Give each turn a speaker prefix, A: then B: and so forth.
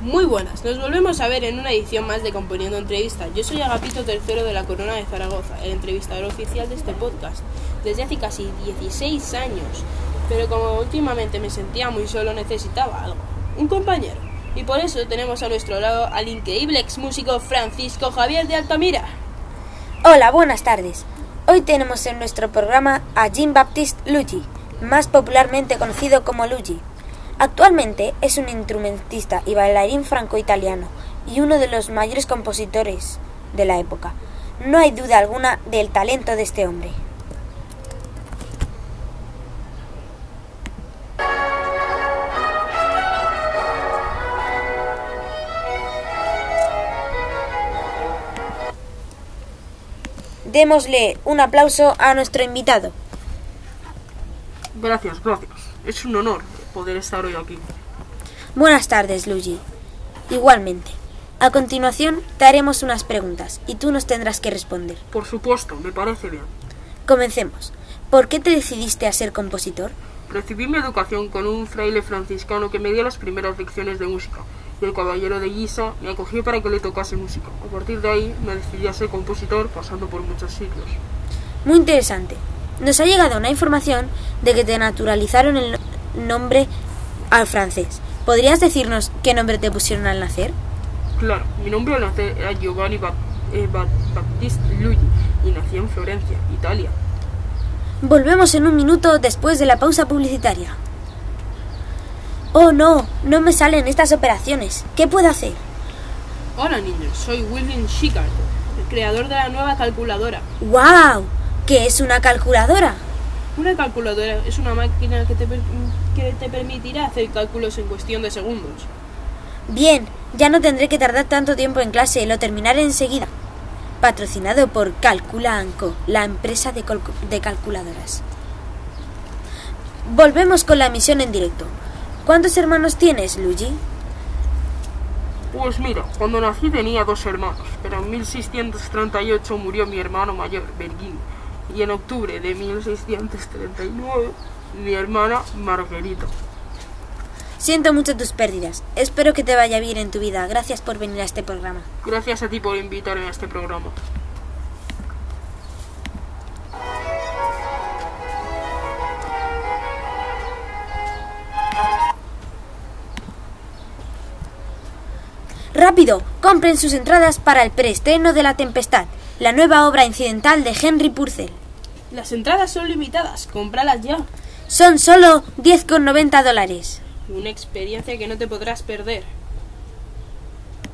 A: Muy buenas, nos volvemos a ver en una edición más de Componiendo Entrevista. Yo soy Agapito III de la Corona de Zaragoza, el entrevistador oficial de este podcast, desde hace casi 16 años. Pero como últimamente me sentía muy solo, necesitaba algo, un compañero. Y por eso tenemos a nuestro lado al increíble ex músico Francisco Javier de Altamira.
B: Hola, buenas tardes. Hoy tenemos en nuestro programa a Jean-Baptiste Luigi, más popularmente conocido como Luigi. Actualmente es un instrumentista y bailarín franco-italiano y uno de los mayores compositores de la época. No hay duda alguna del talento de este hombre. Démosle un aplauso a nuestro invitado.
A: Gracias, gracias. Es un honor poder estar hoy aquí.
B: Buenas tardes, Luigi. Igualmente. A continuación te haremos unas preguntas y tú nos tendrás que responder.
A: Por supuesto, me parece bien.
B: Comencemos. ¿Por qué te decidiste a ser compositor?
A: Recibí mi educación con un fraile franciscano que me dio las primeras lecciones de música y el caballero de Guisa me acogió para que le tocase música. A partir de ahí me decidí a ser compositor pasando por muchos sitios.
B: Muy interesante. Nos ha llegado una información de que te naturalizaron el nombre al francés. ¿Podrías decirnos qué nombre te pusieron al nacer?
A: Claro, mi nombre al nacer era Giovanni Ba- eh, Ba- Battiste Luigi y nací en Florencia, Italia.
B: Volvemos en un minuto después de la pausa publicitaria. Oh no, no me salen estas operaciones. ¿Qué puedo hacer?
A: Hola niños, soy William Shikard, el creador de la nueva calculadora.
B: ¡Wow! ¿Qué es una calculadora?
A: Una calculadora es una máquina que te, que te permitirá hacer cálculos en cuestión de segundos.
B: Bien, ya no tendré que tardar tanto tiempo en clase, lo terminaré enseguida. Patrocinado por Calcula Anco, la empresa de, de calculadoras. Volvemos con la emisión en directo. ¿Cuántos hermanos tienes, Luigi?
A: Pues mira, cuando nací tenía dos hermanos, pero en 1638 murió mi hermano mayor, Bergin, y en octubre de 1639 mi hermana Margarita.
B: Siento mucho tus pérdidas. Espero que te vaya bien en tu vida. Gracias por venir a este programa.
A: Gracias a ti por invitarme a este programa.
B: ¡Rápido! Compren sus entradas para el preestreno de La Tempestad, la nueva obra incidental de Henry Purcell.
A: Las entradas son limitadas, cómpralas ya.
B: Son solo 10,90 dólares.
A: Una experiencia que no te podrás perder.